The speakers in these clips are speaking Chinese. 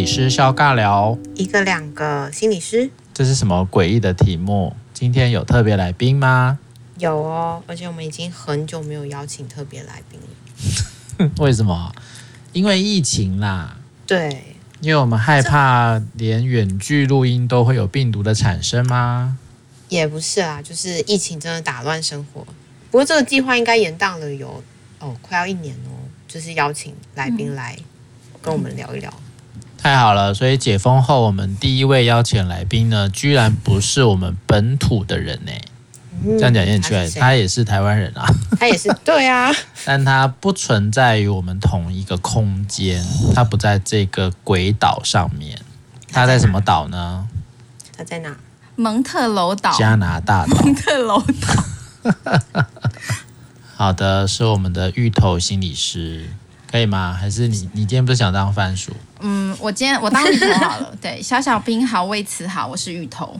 理师肖尬聊，一个两个心理师，这是什么诡异的题目？今天有特别来宾吗？有哦，而且我们已经很久没有邀请特别来宾了。为什么？因为疫情啦。对，因为我们害怕连远距录音都会有病毒的产生吗？也不是啦，就是疫情真的打乱生活。不过这个计划应该延宕了有哦，快要一年哦，就是邀请来宾来跟我们聊一聊。太好了，所以解封后，我们第一位邀请来宾呢，居然不是我们本土的人呢。嗯、这样讲也奇怪，他也是台湾人啊，他也是 对啊，但他不存在于我们同一个空间，他不在这个鬼岛上面，他在什么岛呢？他在哪？蒙特楼岛，加拿大岛。蒙特楼岛。好的，是我们的芋头心理师。可以吗？还是你你今天不是想当番薯？嗯，我今天我当芋头好了。对，小小兵好，为此好，我是芋头。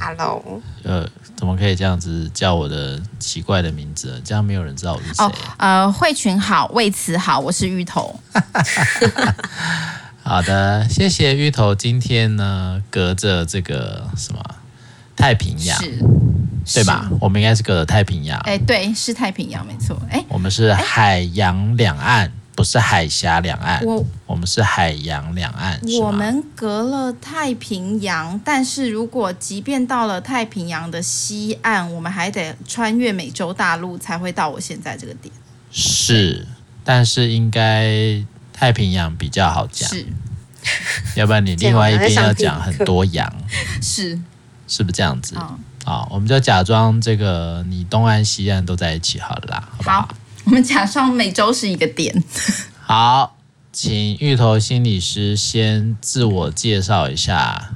Hello。呃，怎么可以这样子叫我的奇怪的名字？这样没有人知道我是谁。哦，呃，慧群好，为此好，我是芋头。好的，谢谢芋头。今天呢，隔着这个什么太平洋。是。对吧？我们应该是隔着太平洋。哎，对，是太平洋，没错。哎，我们是海洋两岸，不是海峡两岸。我我们是海洋两岸。我们隔了太平洋，但是如果即便到了太平洋的西岸，我们还得穿越美洲大陆才会到我现在这个点。是，但是应该太平洋比较好讲。是，要不然你另外一边要讲很多洋。是，是不是这样子？哦好，我们就假装这个你东岸西岸都在一起好了啦，好不好？好，我们假装每周是一个点。好，请芋头心理师先自我介绍一下，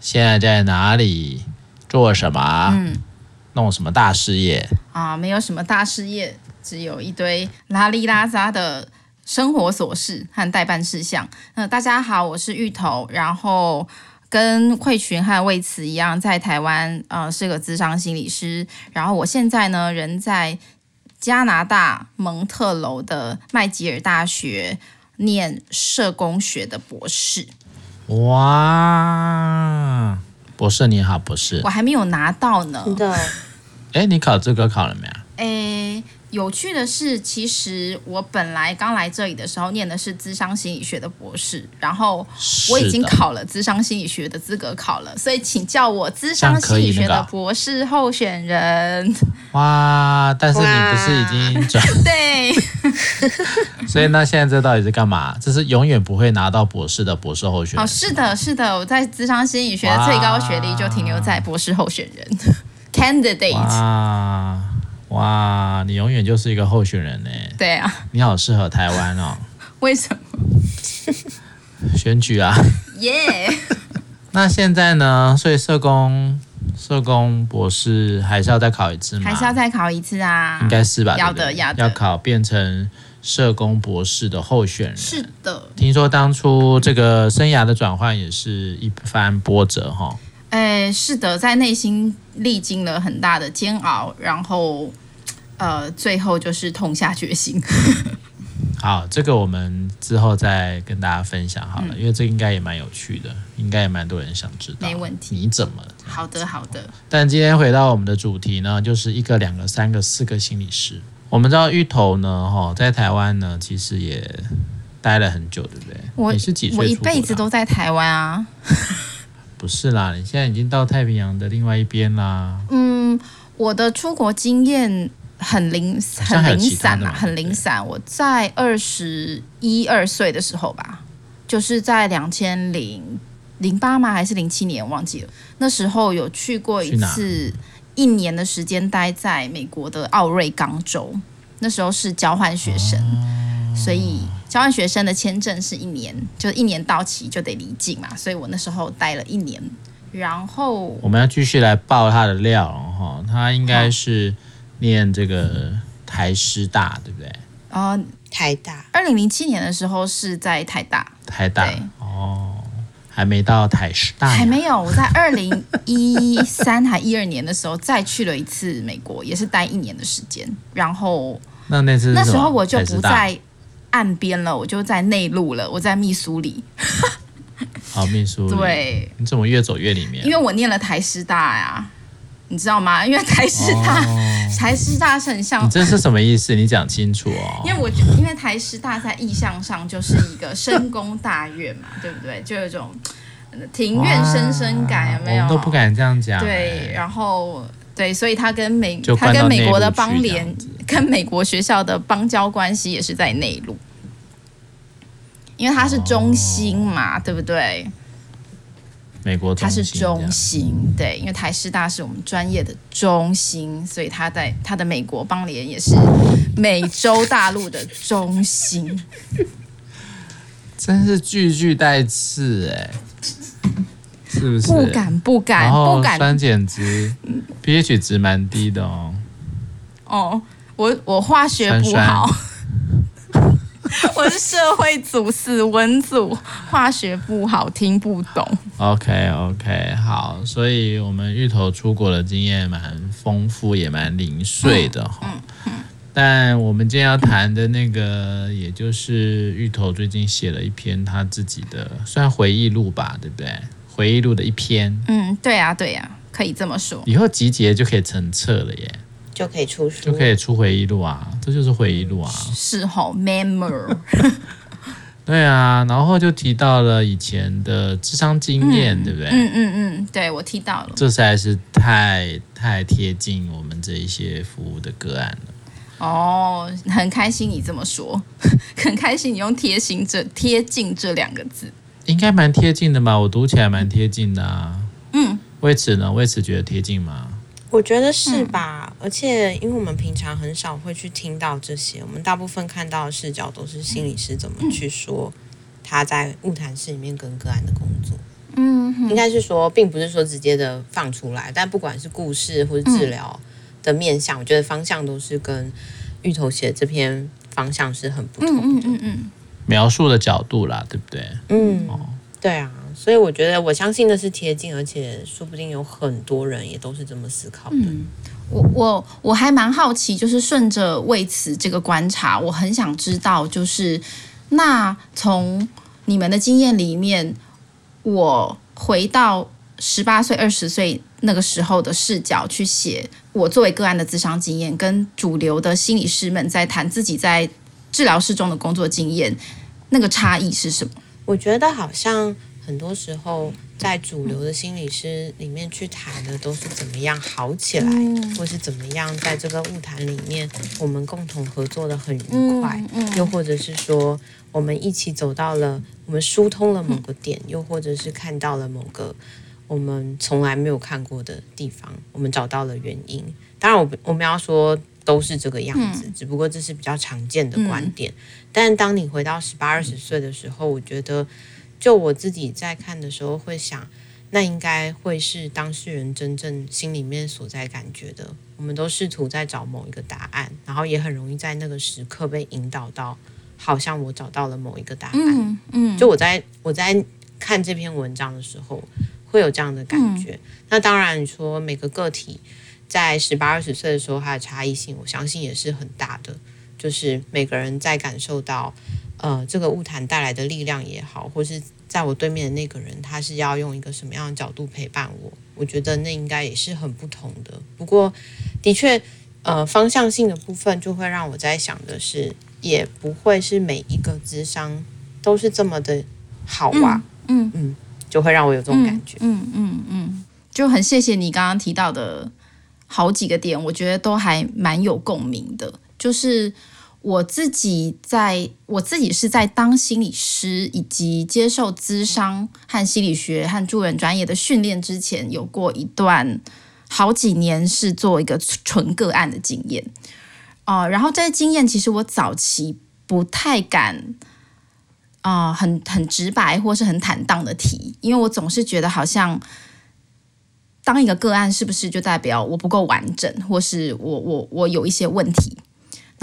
现在在哪里做什么？嗯，弄什么大事业？啊，没有什么大事业，只有一堆拉里拉杂的生活琐事和待办事项。那大家好，我是芋头，然后。跟慧群和魏慈一样，在台湾呃是个咨商心理师，然后我现在呢人在加拿大蒙特楼的麦吉尔大学念社工学的博士。哇，博士你好，博士，我还没有拿到呢。对，哎，你考资格考了没有？哎。有趣的是，其实我本来刚来这里的时候念的是咨商心理学的博士，然后我已经考了咨商心理学的资格考了，所以请叫我咨商心理学的博士候选人。哇！但是你不是已经转？对。所以那现在这到底是干嘛？这是永远不会拿到博士的博士候选人。哦，是的，是的，我在咨商心理学的最高学历就停留在博士候选人 candidate。哇，你永远就是一个候选人呢。对啊，你好适合台湾哦。为什么？选举啊。耶。那现在呢？所以社工、社工博士还是要再考一次吗？还是要再考一次啊？应该是吧。要的，要的。要考变成社工博士的候选人。是的。听说当初这个生涯的转换也是一番波折哈。哎，是的，在内心历经了很大的煎熬，然后。呃，最后就是痛下决心。好，这个我们之后再跟大家分享好了，嗯、因为这应该也蛮有趣的，应该也蛮多人想知道。没问题，你怎么？好的，好的。但今天回到我们的主题呢，就是一个、两个、三个、四个心理师。我们知道芋头呢，哈，在台湾呢，其实也待了很久，对不对？我你是几岁？我一辈子都在台湾啊。不是啦，你现在已经到太平洋的另外一边啦。嗯，我的出国经验。很零很零散嘛，很零散。我在二十一二岁的时候吧，就是在两千零零八吗？还是零七年？忘记了。那时候有去过一次，一年的时间待在美国的奥瑞冈州。那时候是交换学生，哦、所以交换学生的签证是一年，就一年到期就得离境嘛。所以我那时候待了一年。然后我们要继续来爆他的料哈，他应该是。念这个台师大，对不对？哦，台大。二零零七年的时候是在台大。台大。哦，还没到台师大。还没有，我在二零一三 还一二年的时候再去了一次美国，也是待一年的时间。然后那那次那时候我就不在岸边了，我就在内陆了，我在密苏里。好，秘书。对，你怎么越走越里面？因为我念了台师大呀，你知道吗？因为台师大，哦、台师大是很像。你这是什么意思？你讲清楚哦。因为我觉，因为台师大在意象上就是一个深宫大院嘛，对不对？就有一种庭院深深感，有没有？都不敢这样讲。对，然后对，所以他跟美，他跟美国的邦联，跟美国学校的邦交关系也是在内陆。因为它是中心嘛，哦、对不对？美国它是中心，对，因为台师大是我们专业的中心，所以它在它的美国邦联也是美洲大陆的中心。真是句句带刺哎，是不是？不敢不敢不敢，酸碱值 pH 值蛮低的哦。哦，我我化学不好。酸酸 我是社会组死文组，化学不好，听不懂。OK OK，好，所以我们芋头出国的经验蛮丰富，也蛮零碎的哈。嗯嗯嗯、但我们今天要谈的那个，也就是芋头最近写了一篇他自己的，算回忆录吧，对不对？回忆录的一篇。嗯，对呀、啊，对呀、啊，可以这么说。以后集结就可以成册了耶。就可以出书，就可以出回忆录啊，这就是回忆录啊。是吼，memory。对啊，然后就提到了以前的智商经验，嗯、对不对？嗯嗯嗯，对我提到了。这实在是太太贴近我们这一些服务的个案了。哦，很开心你这么说，很开心你用“贴心”这“贴近”这两个字，应该蛮贴近的吧？我读起来蛮贴近的啊。嗯，为此呢？为此觉得贴近吗？我觉得是吧，嗯、而且因为我们平常很少会去听到这些，我们大部分看到的视角都是心理师怎么去说他在物谈室里面跟个案的工作。嗯，应该是说，并不是说直接的放出来，但不管是故事或者治疗的面向，我觉得方向都是跟芋头写这篇方向是很不同的。嗯嗯嗯嗯，描述的角度啦，对不对？嗯，哦，对啊。所以我觉得，我相信的是贴近，而且说不定有很多人也都是这么思考的。嗯，我我我还蛮好奇，就是顺着为此这个观察，我很想知道，就是那从你们的经验里面，我回到十八岁、二十岁那个时候的视角去写我作为个案的咨商经验，跟主流的心理师们在谈自己在治疗室中的工作经验，那个差异是什么？我觉得好像。很多时候，在主流的心理师里面去谈的都是怎么样好起来，或是怎么样在这个物谈里面，我们共同合作的很愉快，又或者是说，我们一起走到了，我们疏通了某个点，又或者是看到了某个我们从来没有看过的地方，我们找到了原因。当然，我我们要说都是这个样子，只不过这是比较常见的观点。但当你回到十八二十岁的时候，我觉得。就我自己在看的时候，会想，那应该会是当事人真正心里面所在感觉的。我们都试图在找某一个答案，然后也很容易在那个时刻被引导到，好像我找到了某一个答案。嗯，嗯，就我在我在看这篇文章的时候，会有这样的感觉。嗯，那当然，你说每个个体在十八二十岁的时候，它的差异性，我相信也是很大的。就是每个人在感受到。呃，这个物谈带来的力量也好，或是在我对面的那个人，他是要用一个什么样的角度陪伴我？我觉得那应该也是很不同的。不过，的确，呃，方向性的部分就会让我在想的是，也不会是每一个智商都是这么的好哇。嗯嗯，嗯，就会让我有这种感觉。嗯嗯嗯，嗯，就很谢谢你刚刚提到的好几个点，我觉得都还蛮有共鸣的，就是。我自己在我自己是在当心理师以及接受咨商和心理学和助人专业的训练之前，有过一段好几年是做一个纯个案的经验啊、呃。然后这些经验其实我早期不太敢啊、很很直白或是很坦荡的提，因为我总是觉得好像当一个个案是不是就代表我不够完整，或是我我我有一些问题。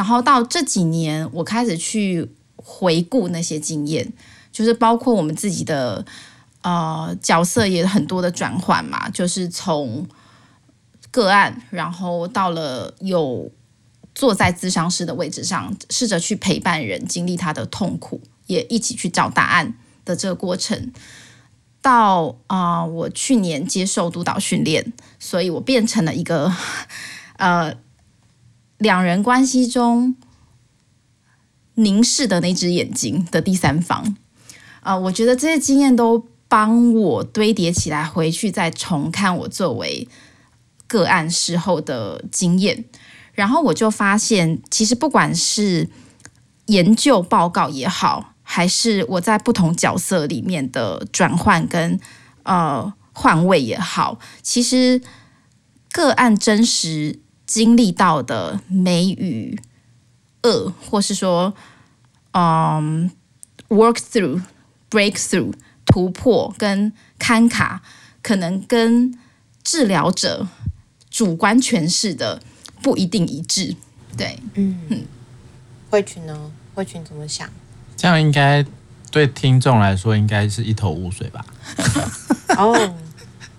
然后到这几年，我开始去回顾那些经验，就是包括我们自己的呃角色也很多的转换嘛，就是从个案，然后到了有坐在咨商师的位置上，试着去陪伴人经历他的痛苦，也一起去找答案的这个过程。到啊、我去年接受督导训练，所以我变成了一个 呃两人关系中凝视的那只眼睛的第三方。啊、呃，我觉得这些经验都帮我堆叠起来，回去再重看我作为个案时候的经验，然后我就发现，其实不管是研究报告也好。还是我在不同角色里面的转换跟呃换位也好，其实个案真实经历到的美与恶，或是说嗯 work through breakthrough 突破跟坎卡，可能跟治疗者主观诠释的不一定一致。对，嗯嗯，慧群呢？慧群怎么想？这样应该对听众来说应该是一头雾水吧？哦，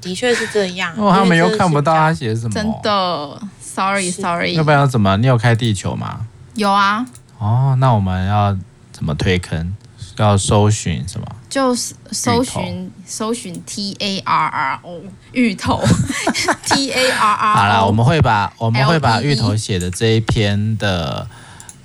的确是这样。哦，他们又看不到他写什么。真的，sorry sorry。要不然怎么？你有开地球吗？有啊。哦，那我们要怎么推坑？要搜寻什么？就是搜寻搜寻 T A R R O 芋头 T A R R。好了，我们会把我们会把芋头写的这一篇的。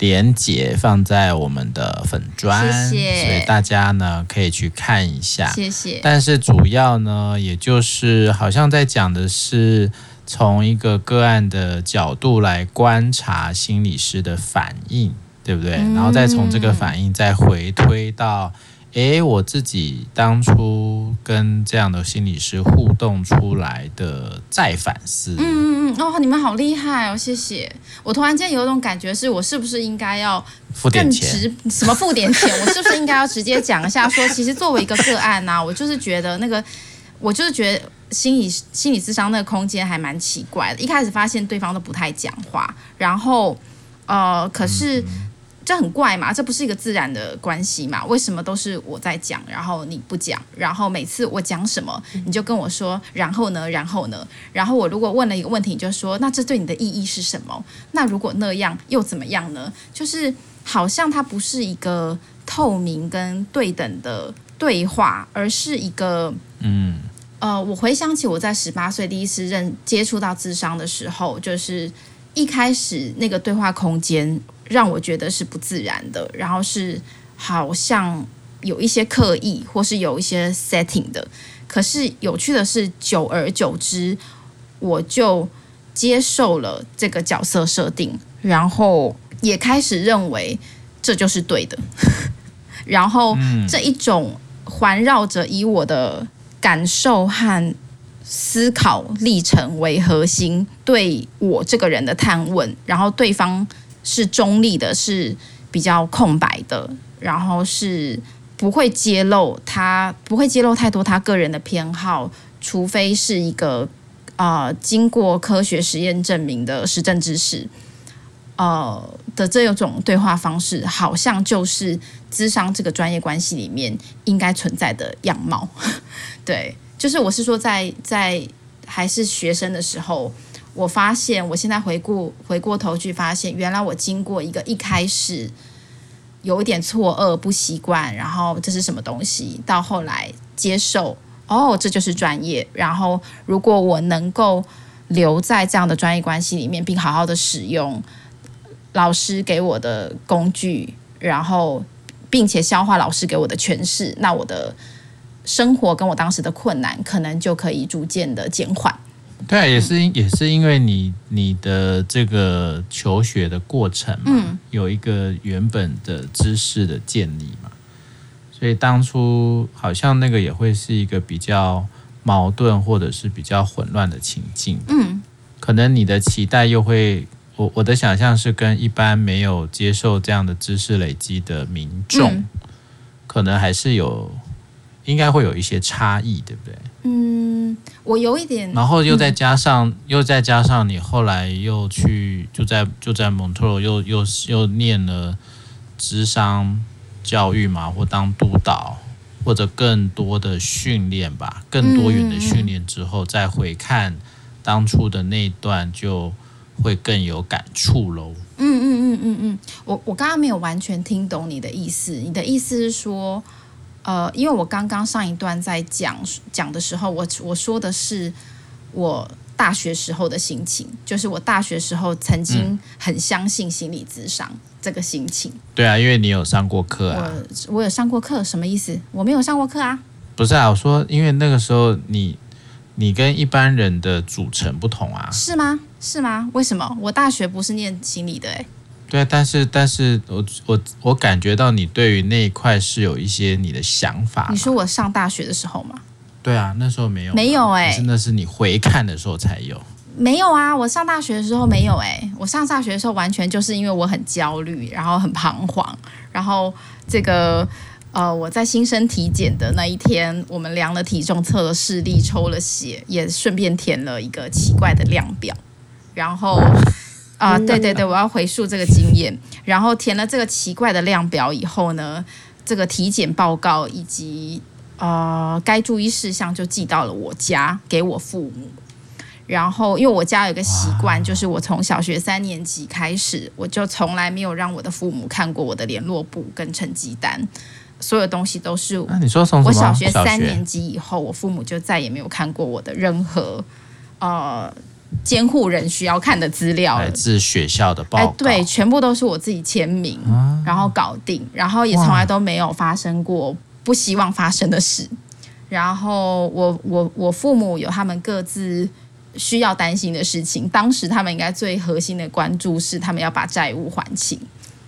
连接放在我们的粉砖，谢谢，所以大家呢可以去看一下。谢谢。但是主要呢，也就是好像在讲的是从一个个案的角度来观察心理师的反应，对不对？嗯、然后再从这个反应再回推到。诶，我自己当初跟这样的心理师互动出来的再反思，嗯嗯嗯，哦，你们好厉害哦，谢谢。我突然间有一种感觉，是我是不是应该要付点钱？什么付点钱？我是不是应该要直接讲一下说，其实作为一个个案呢、啊，我就是觉得那个，我就是觉得心理心理智商那个空间还蛮奇怪的。一开始发现对方都不太讲话，然后呃，可是。嗯这很怪嘛，这不是一个自然的关系嘛？为什么都是我在讲，然后你不讲？然后每次我讲什么，你就跟我说，然后呢？然后呢？然后我如果问了一个问题，你就说，那这对你的意义是什么？那如果那样又怎么样呢？就是好像它不是一个透明跟对等的对话，而是一个嗯呃，我回想起我在十八岁第一次认接触到智商的时候，就是一开始那个对话空间。让我觉得是不自然的，然后是好像有一些刻意，或是有一些 setting 的。可是有趣的是，久而久之，我就接受了这个角色设定，然后也开始认为这就是对的。然后这一种环绕着以我的感受和思考历程为核心，对我这个人的探问，然后对方。是中立的，是比较空白的，然后是不会揭露他，不会揭露太多他个人的偏好，除非是一个呃经过科学实验证明的实证知识，呃的这种对话方式，好像就是智商这个专业关系里面应该存在的样貌。对，就是我是说在，在在还是学生的时候。我发现，我现在回顾回过头去，发现原来我经过一个一开始有一点错愕、不习惯，然后这是什么东西，到后来接受，哦，这就是专业。然后，如果我能够留在这样的专业关系里面，并好好的使用老师给我的工具，然后并且消化老师给我的诠释，那我的生活跟我当时的困难，可能就可以逐渐的减缓。对啊，也是也是因为你你的这个求学的过程嘛，嗯，有一个原本的知识的建立嘛，所以当初好像那个也会是一个比较矛盾或者是比较混乱的情境，嗯，可能你的期待又会，我我的想象是跟一般没有接受这样的知识累积的民众，嗯，可能还是有，应该会有一些差异，对不对？嗯，我有一点，然后又再加上，嗯、又再加上你后来又去就在就在蒙特娄又又又念了智商教育嘛，或当督导，或者更多的训练吧，更多元的训练之后，嗯、再回看当初的那一段，就会更有感触喽。嗯嗯嗯嗯嗯，我我刚刚没有完全听懂你的意思，你的意思是说。呃，因为我刚刚上一段在讲讲的时候，我我说的是我大学时候的心情，就是我大学时候曾经很相信心理智商这个心情。对啊，因为你有上过课啊。我我有上过课，什么意思？我没有上过课啊。不是啊，我说因为那个时候你你跟一般人的组成不同啊。是吗？是吗？为什么？我大学不是念心理的诶。对，但是但是我我我感觉到你对于那一块是有一些你的想法。你说我上大学的时候吗？对啊，那时候没有，没有哎、欸，是那是你回看的时候才有。没有啊，我上大学的时候没有哎、欸，我上大学的时候完全就是因为我很焦虑，然后很彷徨，然后这个呃，我在新生体检的那一天，我们量了体重，测了视力，抽了血，也顺便填了一个奇怪的量表，然后。啊、呃，对对对，我要回溯这个经验。然后填了这个奇怪的量表以后呢，这个体检报告以及呃该注意事项就寄到了我家给我父母。然后因为我家有个习惯，就是我从小学三年级开始，我就从来没有让我的父母看过我的联络簿跟成绩单，所有东西都是。那你说从？我小学三年级以后，我父母就再也没有看过我的任何呃。监护人需要看的资料，来自学校的报告，哎，对，全部都是我自己签名，啊，然后搞定，然后也从来都没有发生过不希望发生的事。然后我我我父母有他们各自需要担心的事情，当时他们应该最核心的关注是他们要把债务还清，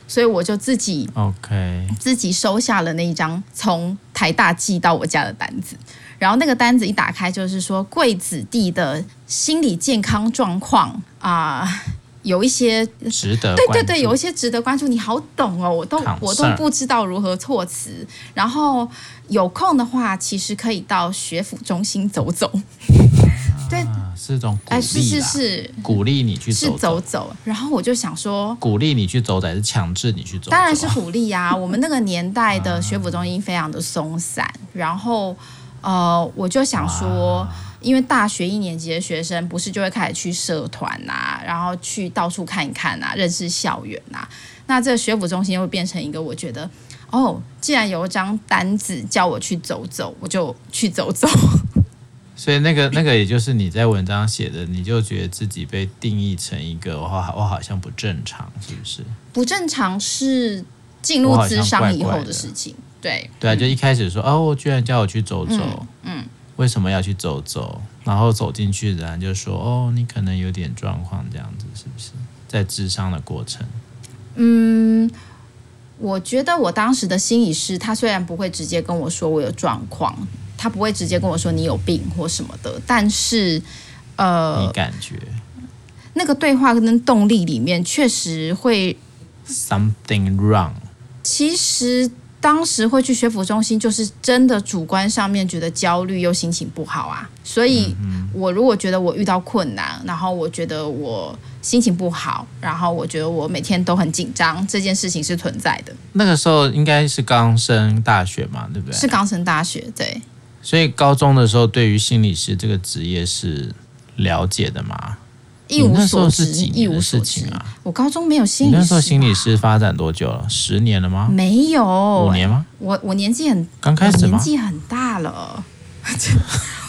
所以我就自己 OK 自己收下了那一张从台大寄到我家的单子。然后那个单子一打开，就是说贵子弟的心理健康状况啊、呃，有一些值得对对对，有一些值得关注。你好懂哦，我都我都不知道如何措辞。然后有空的话，其实可以到学府中心走走。啊、对，是一种鼓励，哎，是是是，鼓励你去走走，是走走。然后我就想说，鼓励你去走走，还是强制你去走走？当然是鼓励啊。我们那个年代的学府中心非常的松散，然后。呃，我就想说，因为大学一年级的学生不是就会开始去社团啊，然后去到处看一看啊，认识校园啊。那这个学府中心又会变成一个，我觉得，哦，既然有一张单子叫我去走走，我就去走走。所以那个那个，也就是你在文章写的，你就觉得自己被定义成一个，我好我好像不正常，是不是？不正常是进入智商以后的事情。对对啊，就一开始说、嗯、哦，居然叫我去走走，嗯，嗯，为什么要去走走？然后走进去然后就说哦，你可能有点状况，这样子是不是？在智商的过程，嗯，我觉得我当时的心理师，他虽然不会直接跟我说我有状况，他不会直接跟我说你有病或什么的，但是呃，你感觉那个对话跟动力里面确实会 something wrong，其实。当时会去学府中心，就是真的主观上面觉得焦虑又心情不好啊。所以，我如果觉得我遇到困难，然后我觉得我心情不好，然后我觉得我每天都很紧张，这件事情是存在的。那个时候应该是刚升大学嘛，对不对？是刚升大学，对。所以高中的时候，对于心理师这个职业是了解的吗？一无所知，一无所知啊！我高中没有心理师。那时候心理师发展多久了？十年了吗？没有，五年吗？我我年纪很刚开始吗？年纪很大了。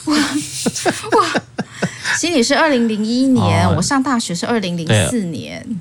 我 我！心理师二零零一年，哦，我上大学是二零零四年，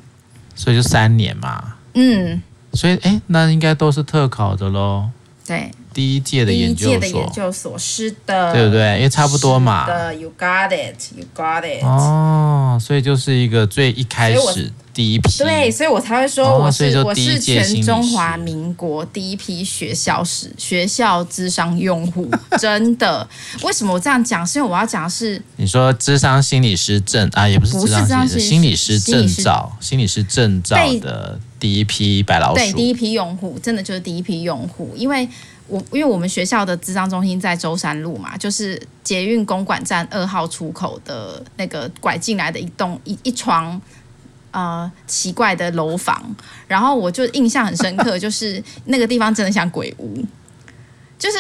所以就三年嘛。嗯，所以哎，那应该都是特考的喽。对。第一届的研究所，第一届的研究所是的，对不对？因为差不多嘛。的，You got it, you got it。哦，所以就是一个最一开始第一批。对，所以我才会说我是、哦、我是全中华民国第一批学校史学校智商用户，真的。为什么我这样讲？是因为我要讲的是，你说智商心理师证啊，也不是智商心理师证照，心理师证照的第一批白老鼠，对，第一批用户，真的就是第一批用户，因为。我因为我们学校的智商中心在舟山路嘛，就是捷运公馆站二号出口的那个拐进来的一栋一一幢呃奇怪的楼房，然后我就印象很深刻，就是那个地方真的像鬼屋。就是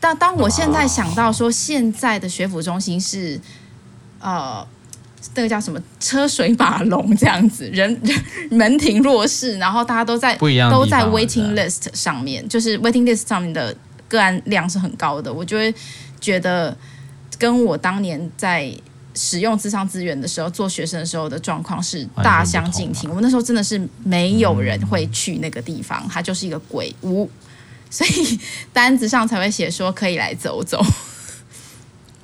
当当我现在想到说现在的学府中心是呃。那个叫什么车水马龙这样子，人 门庭若市，然后大家都在都在 waiting list 上面，就是 waiting list 上面的个案量是很高的，我就会觉得跟我当年在使用智商资源的时候做学生的时候的状况是大相径庭。我们那时候真的是没有人会去那个地方，它就是一个鬼屋，所以单子上才会写说可以来走走。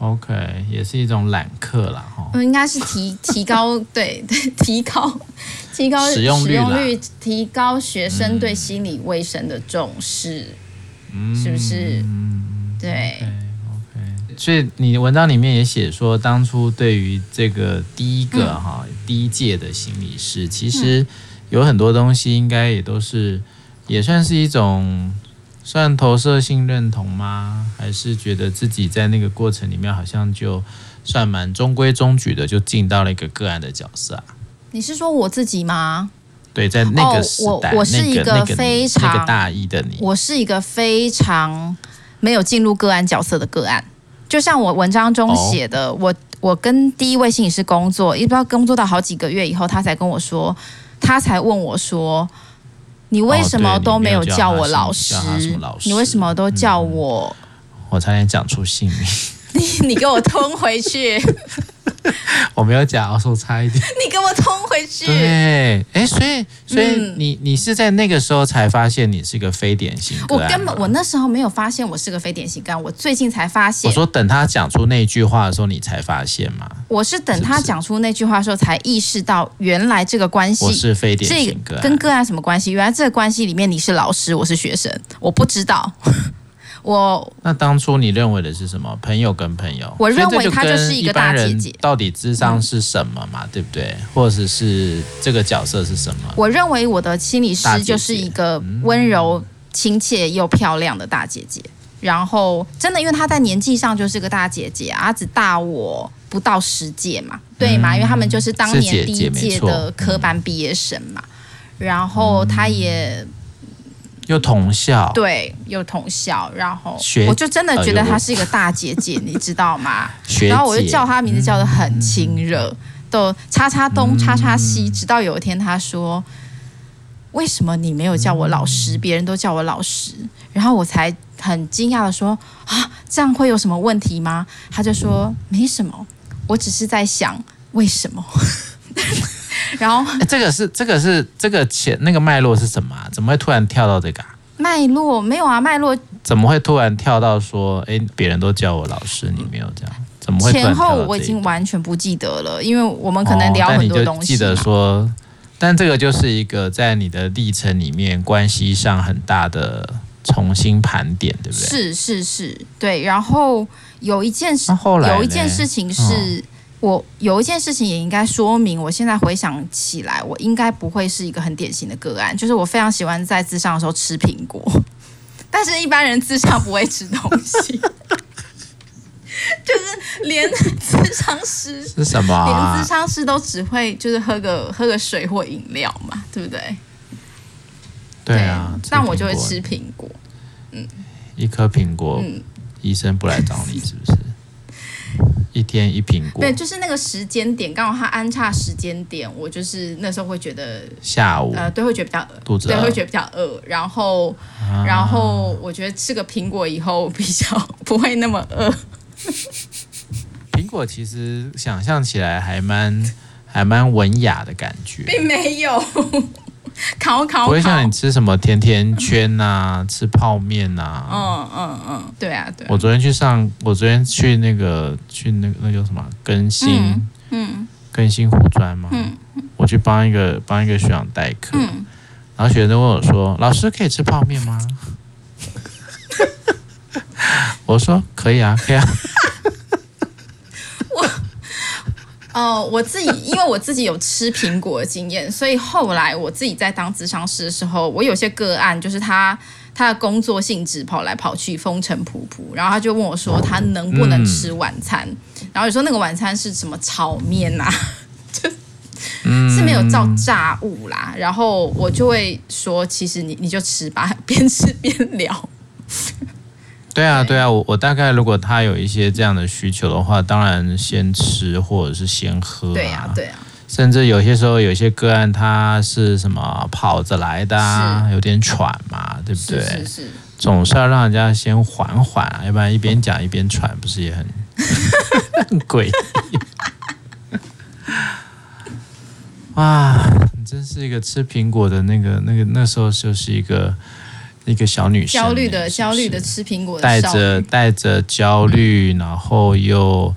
OK，也是一种揽客啦，哈。嗯，应该是提 提高，对对，提高 提高使用率，提高学生对心理卫生的重视，嗯、是不是？嗯对。OK，okay 所以你的文章里面也写说，当初对于这个第一个哈、嗯、第一届的心理师，其实有很多东西应该也都是也算是一种。算投射性认同吗？还是觉得自己在那个过程里面好像就算蛮中规中矩的，就进到了一个个案的角色啊？你是说我自己吗？对，在那个时代，哦、我我是一个非常、那个那个、大一的你，我是一个非常没有进入个案角色的个案。就像我文章中写的，哦、我我跟第一位心理师工作，一直到工作到好几个月以后，他才跟我说，他才问我说。你为什么都没有叫我老师？你为什么都叫我？我差点讲出姓名。你你给我吞回去。我没有讲，我说差一点。你给我冲回去。对，哎，所以所以你你是在那个时候才发现你是一个非典型？我根本我那时候没有发现我是个非典型个案，我最近才发现。我说等他讲出那句话的时候，你才发现吗？我是等他讲出那句话的时候，才意识到原来这个关系我是非典型个案，跟个案什么关系？原来这个关系里面你是老师，我是学生，我不知道。我那当初你认为的是什么？朋友跟朋友，我认为他就是一个大姐姐。到底智商是什么嘛？嗯、对不对？或者是这个角色是什么？我认为我的心理师就是一个温柔、亲切又漂亮的大姐姐。嗯、然后真的，因为她在年纪上就是个大姐姐，啊，只大我不到十届嘛，对嘛？因为他们就是当年第一届的科班毕业生嘛。嗯、然后她也。又同校，对，又同校，然后我就真的觉得她是一个大姐姐，呃、你知道吗？然后我就叫她名字叫的很亲热，嗯、都叉叉东叉叉西，直到有一天她说：“为什么你没有叫我老师？别人都叫我老师。”然后我才很惊讶的说：“啊，这样会有什么问题吗？”她就说：“没什么，我只是在想为什么。” 然后，这个是这个是这个前那个脉络是什么啊？怎么会突然跳到这个啊？脉络没有啊，脉络怎么会突然跳到说，哎，别人都叫我老师，你没有这样？怎么会？前后我已经完全不记得了，因为我们可能聊很多东西。记得说，但这个就是一个在你的历程里面关系上很大的重新盘点，对不对？是是是，对。然后有一件事，后来有一件事情是。哦我有一件事情也应该说明，我现在回想起来，我应该不会是一个很典型的个案，就是我非常喜欢在自上的时候吃苹果，但是一般人自上不会吃东西，就是连咨商师是什么、啊？连咨商师都只会就是喝个喝个水或饮料嘛，对不对？对啊，但我就会吃苹果，嗯，一颗苹果，嗯，医生不来找你是不是？一天一苹果，对，就是那个时间点，刚好它安插时间点，我就是那时候会觉得下午，呃，对，会觉得比较肚子饿，对，会觉得比较饿，然后，啊、然后我觉得吃个苹果以后比较不会那么饿。苹果其实想象起来还蛮还蛮文雅的感觉，并没有。考考，不会像你吃什么甜甜圈呐、啊，吃泡面呐、啊。嗯嗯嗯，对啊对。我昨天去上，我昨天去那个去那个那叫什么更新，嗯，更新护专嘛。嗯，我去帮一个帮一个学长代课，嗯，然后学生问我说：“老师可以吃泡面吗？” 我说：“可以啊，可以啊。”哦，我自己因为我自己有吃苹果的经验，所以后来我自己在当咨商师的时候，我有些个案就是他他的工作性质跑来跑去，风尘仆仆，然后他就问我说他能不能吃晚餐，嗯、然后有时候那个晚餐是什么炒面呐、啊，就是没有造炸物啦，然后我就会说，其实你你就吃吧，边吃边聊。对啊，对啊，我我大概如果他有一些这样的需求的话，当然先吃或者是先喝啊。对啊，对啊，甚至有些时候，有些个案他是什么跑着来的啊，有点喘嘛，对不对？是是是。总是要让人家先缓缓啊，要不然一边讲一边喘，不是也很 很诡异？哇，你真是一个吃苹果的那个那个那时候就是一个一个小女生，焦虑的焦虑的吃苹果的，带着带着焦虑，然后又。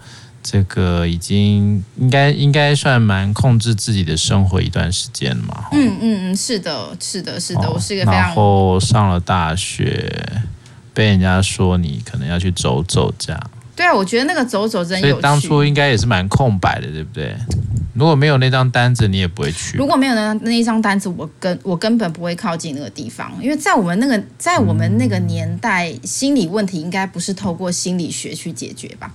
这个已经应该应该算蛮控制自己的生活一段时间了嘛。嗯嗯嗯，是的，是的，是的，哦、我是一个非常。然后上了大学，被人家说你可能要去走走这样。对啊，我觉得那个走走真有趣。所以当初应该也是蛮空白的，对不对？如果没有那张单子，你也不会去。如果没有那那一张单子，我根我根本不会靠近那个地方，因为在我们那个在我们那个年代，嗯、心理问题应该不是透过心理学去解决吧？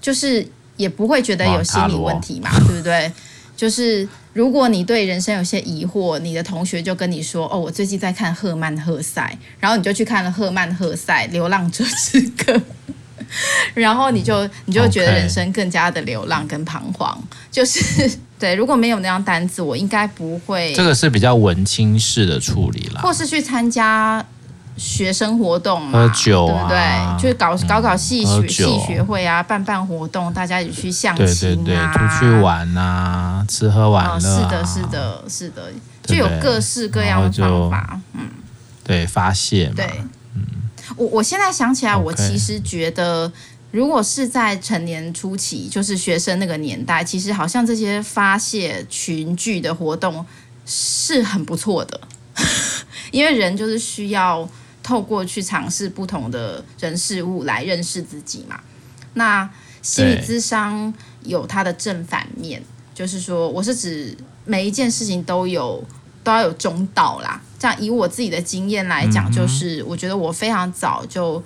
就是。也不会觉得有心理问题嘛，对不对？就是如果你对人生有些疑惑，你的同学就跟你说：“哦，我最近在看赫曼·赫塞，然后你就去看了赫曼·赫塞《流浪者之歌》，然后你就你就觉得人生更加的流浪跟彷徨。就是 对，如果没有那张单子，我应该不会。这个是比较文青式的处理啦，或是去参加。学生活动嘛，喝酒啊、对不对？就是搞搞搞戏学戏学会啊，办办活动，大家一起去相亲啊，对对对，出去玩啊，吃喝玩乐、啊哦。是的，是的，是的，就有各式各样的方法。嗯，对，发泄嘛。我我现在想起来，我其实觉得，如果是在成年初期，就是学生那个年代，其实好像这些发泄群聚的活动是很不错的，因为人就是需要。透过去尝试不同的人事物来认识自己嘛。那心理智商有它的正反面，就是说，我是指每一件事情都有都要有中道啦。这样以我自己的经验来讲，就是我觉得我非常早就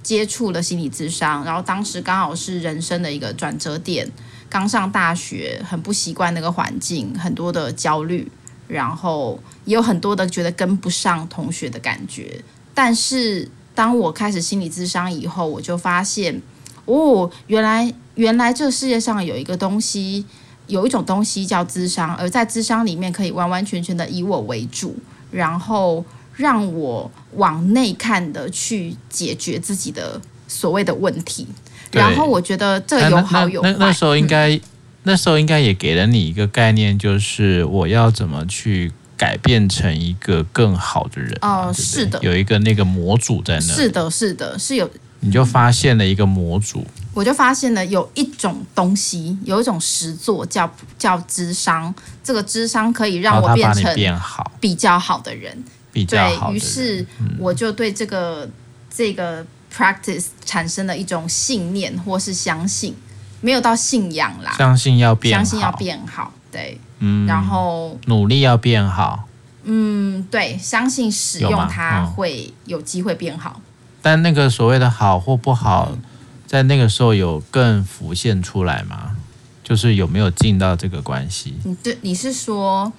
接触了心理咨商，然后当时刚好是人生的一个转折点，刚上大学，很不习惯那个环境，很多的焦虑，然后也有很多的觉得跟不上同学的感觉。但是当我开始心理咨商以后，我就发现，哦，原来原来这个世界上有一个东西，有一种东西叫智商，而在智商里面可以完完全全的以我为主，然后让我往内看的去解决自己的所谓的问题。然后我觉得这个有好有坏。那，那，时候应该，嗯、那时候应该也给了你一个概念，就是我要怎么去。改变成一个更好的人哦，是的，有一个那个模组在那，是的，是的，是有，你就发现了一个模组，我就发现了有一种东西，有一种实作叫叫智商，这个智商可以让我变成变好比较好的人，比较好对，于是我就对这个、嗯、这个 practice 产生了一种信念或是相信，没有到信仰啦，相信要变，相信要变好，对。嗯，然后努力要变好。嗯，对，相信使用它会有机会变好。但那个所谓的好或不好，在那个时候有更浮现出来吗？就是有没有进到这个关系？你对，你是说，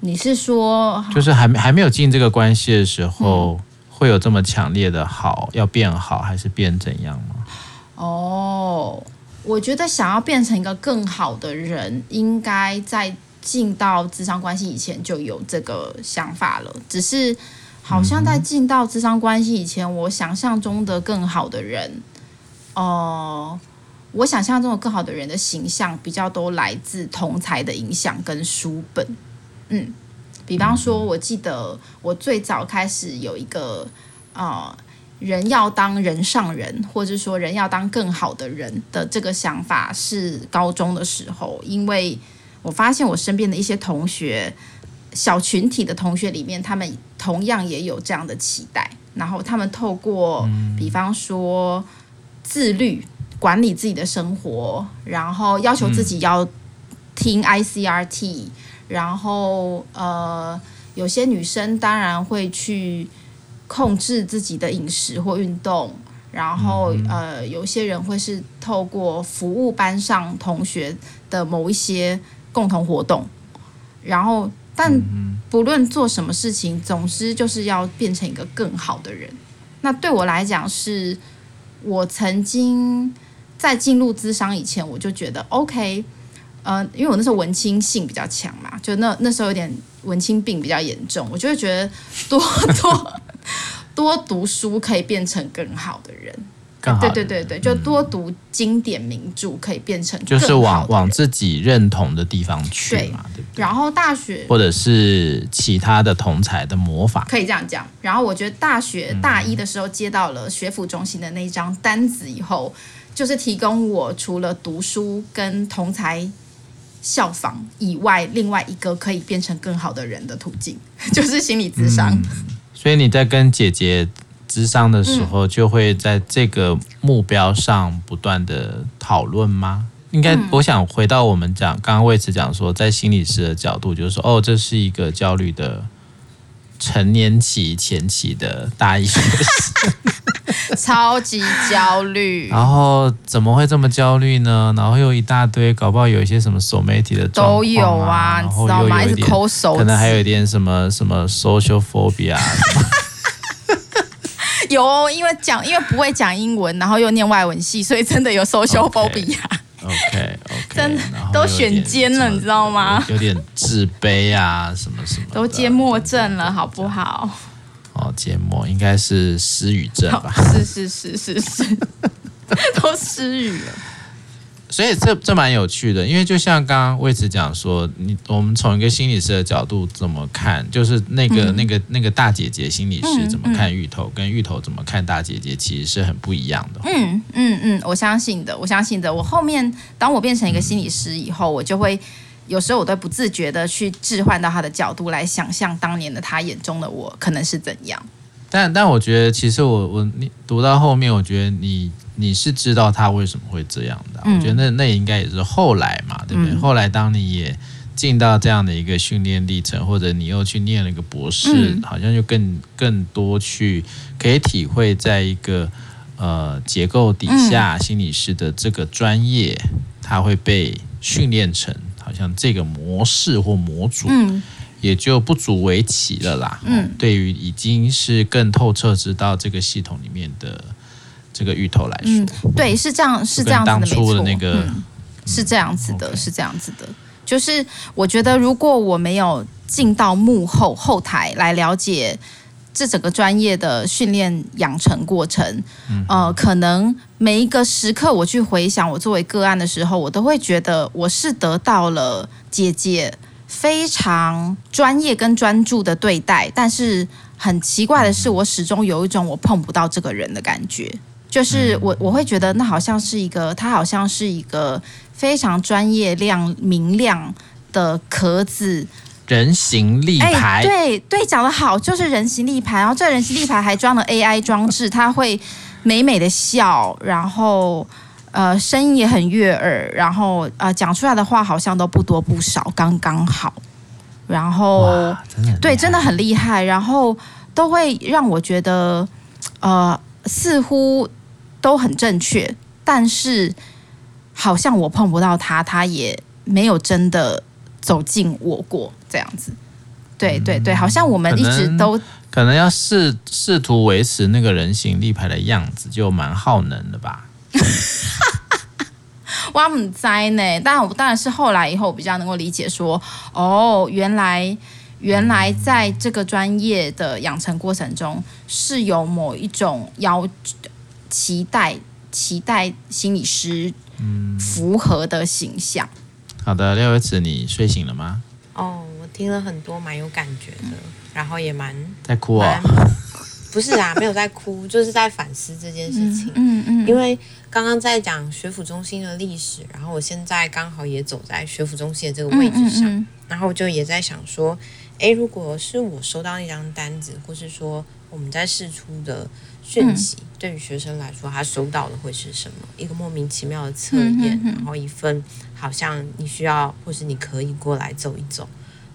你是说，就是还没还没有进这个关系的时候，会有这么强烈的好要变好，还是变怎样吗？哦。我觉得想要变成一个更好的人，应该在进到智商关系以前就有这个想法了。只是好像在进到智商关系以前，我想象中的更好的人，哦、呃，我想象中的更好的人的形象比较都来自同才的影响跟书本。嗯，比方说，我记得我最早开始有一个啊。呃人要当人上人，或者说人要当更好的人的这个想法是高中的时候，因为我发现我身边的一些同学，小群体的同学里面，他们同样也有这样的期待，然后他们透过，比方说自律管理自己的生活，然后要求自己要听 ICRT，然后呃，有些女生当然会去。控制自己的饮食或运动，然后呃，有些人会是透过服务班上同学的某一些共同活动，然后但不论做什么事情，总之就是要变成一个更好的人。那对我来讲，是我曾经在进入资商以前，我就觉得 OK，呃，因为我那时候文青性比较强嘛，就那那时候有点文青病比较严重，我就会觉得多 多多读书可以变成更好的人。更好，对对对对，就多读经典名著，可以变成就是往往自己认同的地方去嘛，对，对不对？然后大学或者是其他的同才的模仿，可以这样讲。然后我觉得大学大一的时候接到了学府中心的那一张单子以后，就是提供我除了读书跟同才效仿以外，另外一个可以变成更好的人的途径，就是心理咨商。嗯，所以你在跟姐姐。咨商的时候，就会在这个目标上不断的讨论吗？应该，我想回到我们讲刚刚为此讲说，在心理师的角度，就是说，哦，这是一个焦虑的成年期前期的大一学生，超级焦虑。然后怎么会这么焦虑呢？然后又一大堆，搞不好有一些什么 somatic 的状况啊，都有啊，然后又有一点，可能还有一点什么什么 social phobia。有，因为讲，因为不会讲英文，然后又念外文系，所以真的有 social phobia。OK OK，, okay 真的都选尖了，你知道吗？有点自卑啊，什么什么，都缄默症了，好不好？哦，缄默应该是失语症吧？是是是是是，都失语了。所以这这蛮有趣的，因为就像刚刚魏子讲说，你我们从一个心理师的角度怎么看，就是那个、嗯、那个那个大姐姐心理师怎么看芋头，嗯嗯、跟芋头怎么看大姐姐，其实是很不一样的。嗯嗯嗯，我相信的，我相信的。我后面当我变成一个心理师以后，嗯、我就会有时候我都不自觉的去置换到他的角度来想象当年的他眼中的我可能是怎样。但但我觉得，其实我我你读到后面，我觉得你。你是知道他为什么会这样的？嗯、我觉得那那应该也是后来嘛，对不对？嗯、后来当你也进到这样的一个训练历程，或者你又去念了一个博士，嗯、好像就更更多去可以体会，在一个呃结构底下，心理师的这个专业，它会被训练成好像这个模式或模组，嗯、也就不足为奇了啦。嗯，对于已经是更透彻知道这个系统里面的。这个芋头来说，嗯，对，是这样，是这样子的，当初的那个，嗯，是这样子的，是这样子的。就是我觉得，如果我没有进到幕后后台来了解这整个专业的训练养成过程，呃，可能每一个时刻我去回想我作为个案的时候，我都会觉得我是得到了姐姐非常专业跟专注的对待，但是很奇怪的是，我始终有一种我碰不到这个人的感觉。就是我我会觉得那好像是一个，他好像是一个非常专业亮明亮的壳子，人形立牌。哎，对对，讲得好，就是人形立牌。然后这人形立牌还装了 AI 装置，他会美美的笑，然后呃声音也很悦耳，然后呃讲出来的话好像都不多不少，刚刚好。然后真对，真的很厉害，然后都会让我觉得呃似乎。都很正确，但是好像我碰不到他，他也没有真的走进我过这样子。对对对，好像我们一直都可能，可能要试试图维持那个人形立牌的样子，就蛮耗能的吧。我不知呢，但我当然是后来以后比较能够理解说，哦，原来原来在这个专业的养成过程中是有某一种要。期待期待心理师符合的形象。嗯、好的，廖维子，你睡醒了吗？哦，我听了很多，蛮有感觉的，嗯、然后也蛮在哭啊、哦？不是啊，没有在哭，就是在反思这件事情。嗯嗯，因为刚刚在讲学府中心的历史，然后我现在刚好也走在学府中心的这个位置上，嗯嗯嗯、然后就也在想说，诶，如果是我收到那张单子，或是说我们在试出的。讯息对于学生来说，他收到的会是什么？一个莫名其妙的测验，然后一份好像你需要或是你可以过来走一走，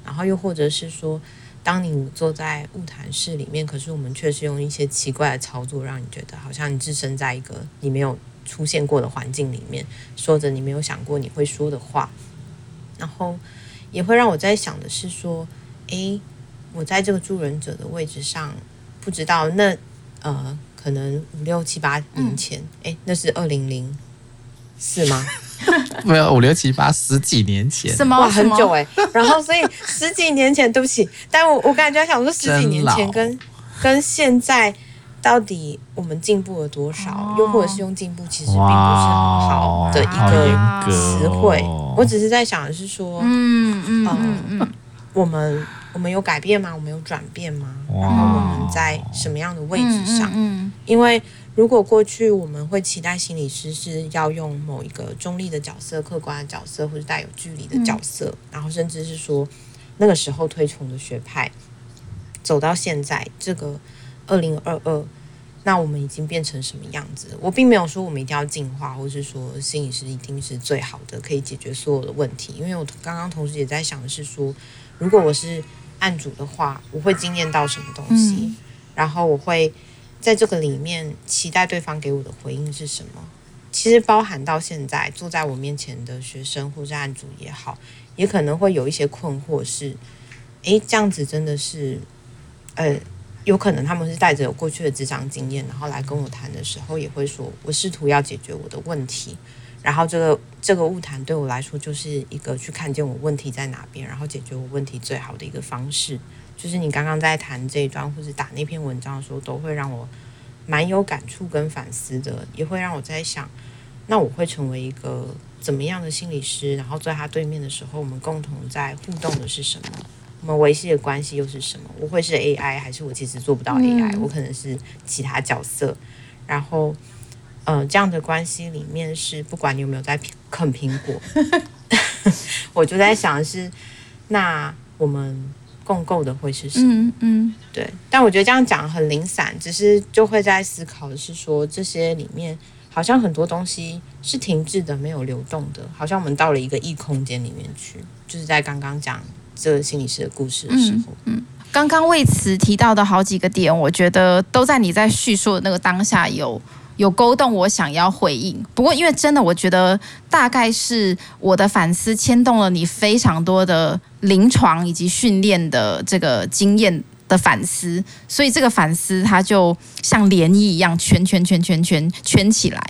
然后又或者是说，当你坐在晤谈室里面，可是我们却是用一些奇怪的操作，让你觉得好像你置身在一个你没有出现过的环境里面，说着你没有想过你会说的话，然后也会让我在想的是说，诶，我在这个助人者的位置上，不知道那。呃，可能五六七八年前，哎、那是二零零四吗？没有五六七八十几年前，什么哇很久哎、欸。然后所以十几年前，对不起，但我我感觉想说十几年前跟跟现在到底我们进步了多少？哦、又或者是用进步其实并不是很好的一个词汇。哦、我只是在想的是说，嗯嗯嗯嗯，我们我们有改变吗？我们有转变吗？然后我们在什么样的位置上？嗯，嗯，嗯因为。如果过去我们会期待心理师是要用某一个中立的角色、客观的角色，或者带有距离的角色，嗯、然后甚至是说那个时候推崇的学派，走到现在这个二零二二，那我们已经变成什么样子？我并没有说我们一定要进化，或是说心理师一定是最好的，可以解决所有的问题。因为我刚刚同时也在想的是说，如果我是案主的话，我会惊艳到什么东西，嗯、然后我会。在这个里面，期待对方给我的回应是什么？其实包含到现在坐在我面前的学生或是案主也好，也可能会有一些困惑是：诶，这样子真的是，呃，有可能他们是带着过去的职场经验，然后来跟我谈的时候，也会说我试图要解决我的问题，然后这个这个误谈对我来说就是一个去看见我问题在哪边，然后解决我问题最好的一个方式。就是你刚刚在谈这一段，或者打那篇文章的时候，都会让我蛮有感触跟反思的，也会让我在想，那我会成为一个怎么样的心理师？然后在他对面的时候，我们共同在互动的是什么？我们维系的关系又是什么？我会是 AI，还是我其实做不到 AI？、嗯、我可能是其他角色。然后，呃，这样的关系里面是不管你有没有在啃苹果，我就在想是，那我们。共构的会是什么？嗯嗯，对。但我觉得这样讲很零散，只是就会在思考的是说，这些里面好像很多东西是停滞的，没有流动的，好像我们到了一个异空间里面去。就是在刚刚讲这个心理师的故事的时候，嗯，嗯，刚刚为此提到的好几个点，我觉得都在你在叙述的那个当下有。有勾动我想要回应，不过因为真的，我觉得大概是我的反思牵动了你非常多的临床以及训练的这个经验的反思，所以这个反思它就像涟漪一样圈圈圈圈圈圈起来。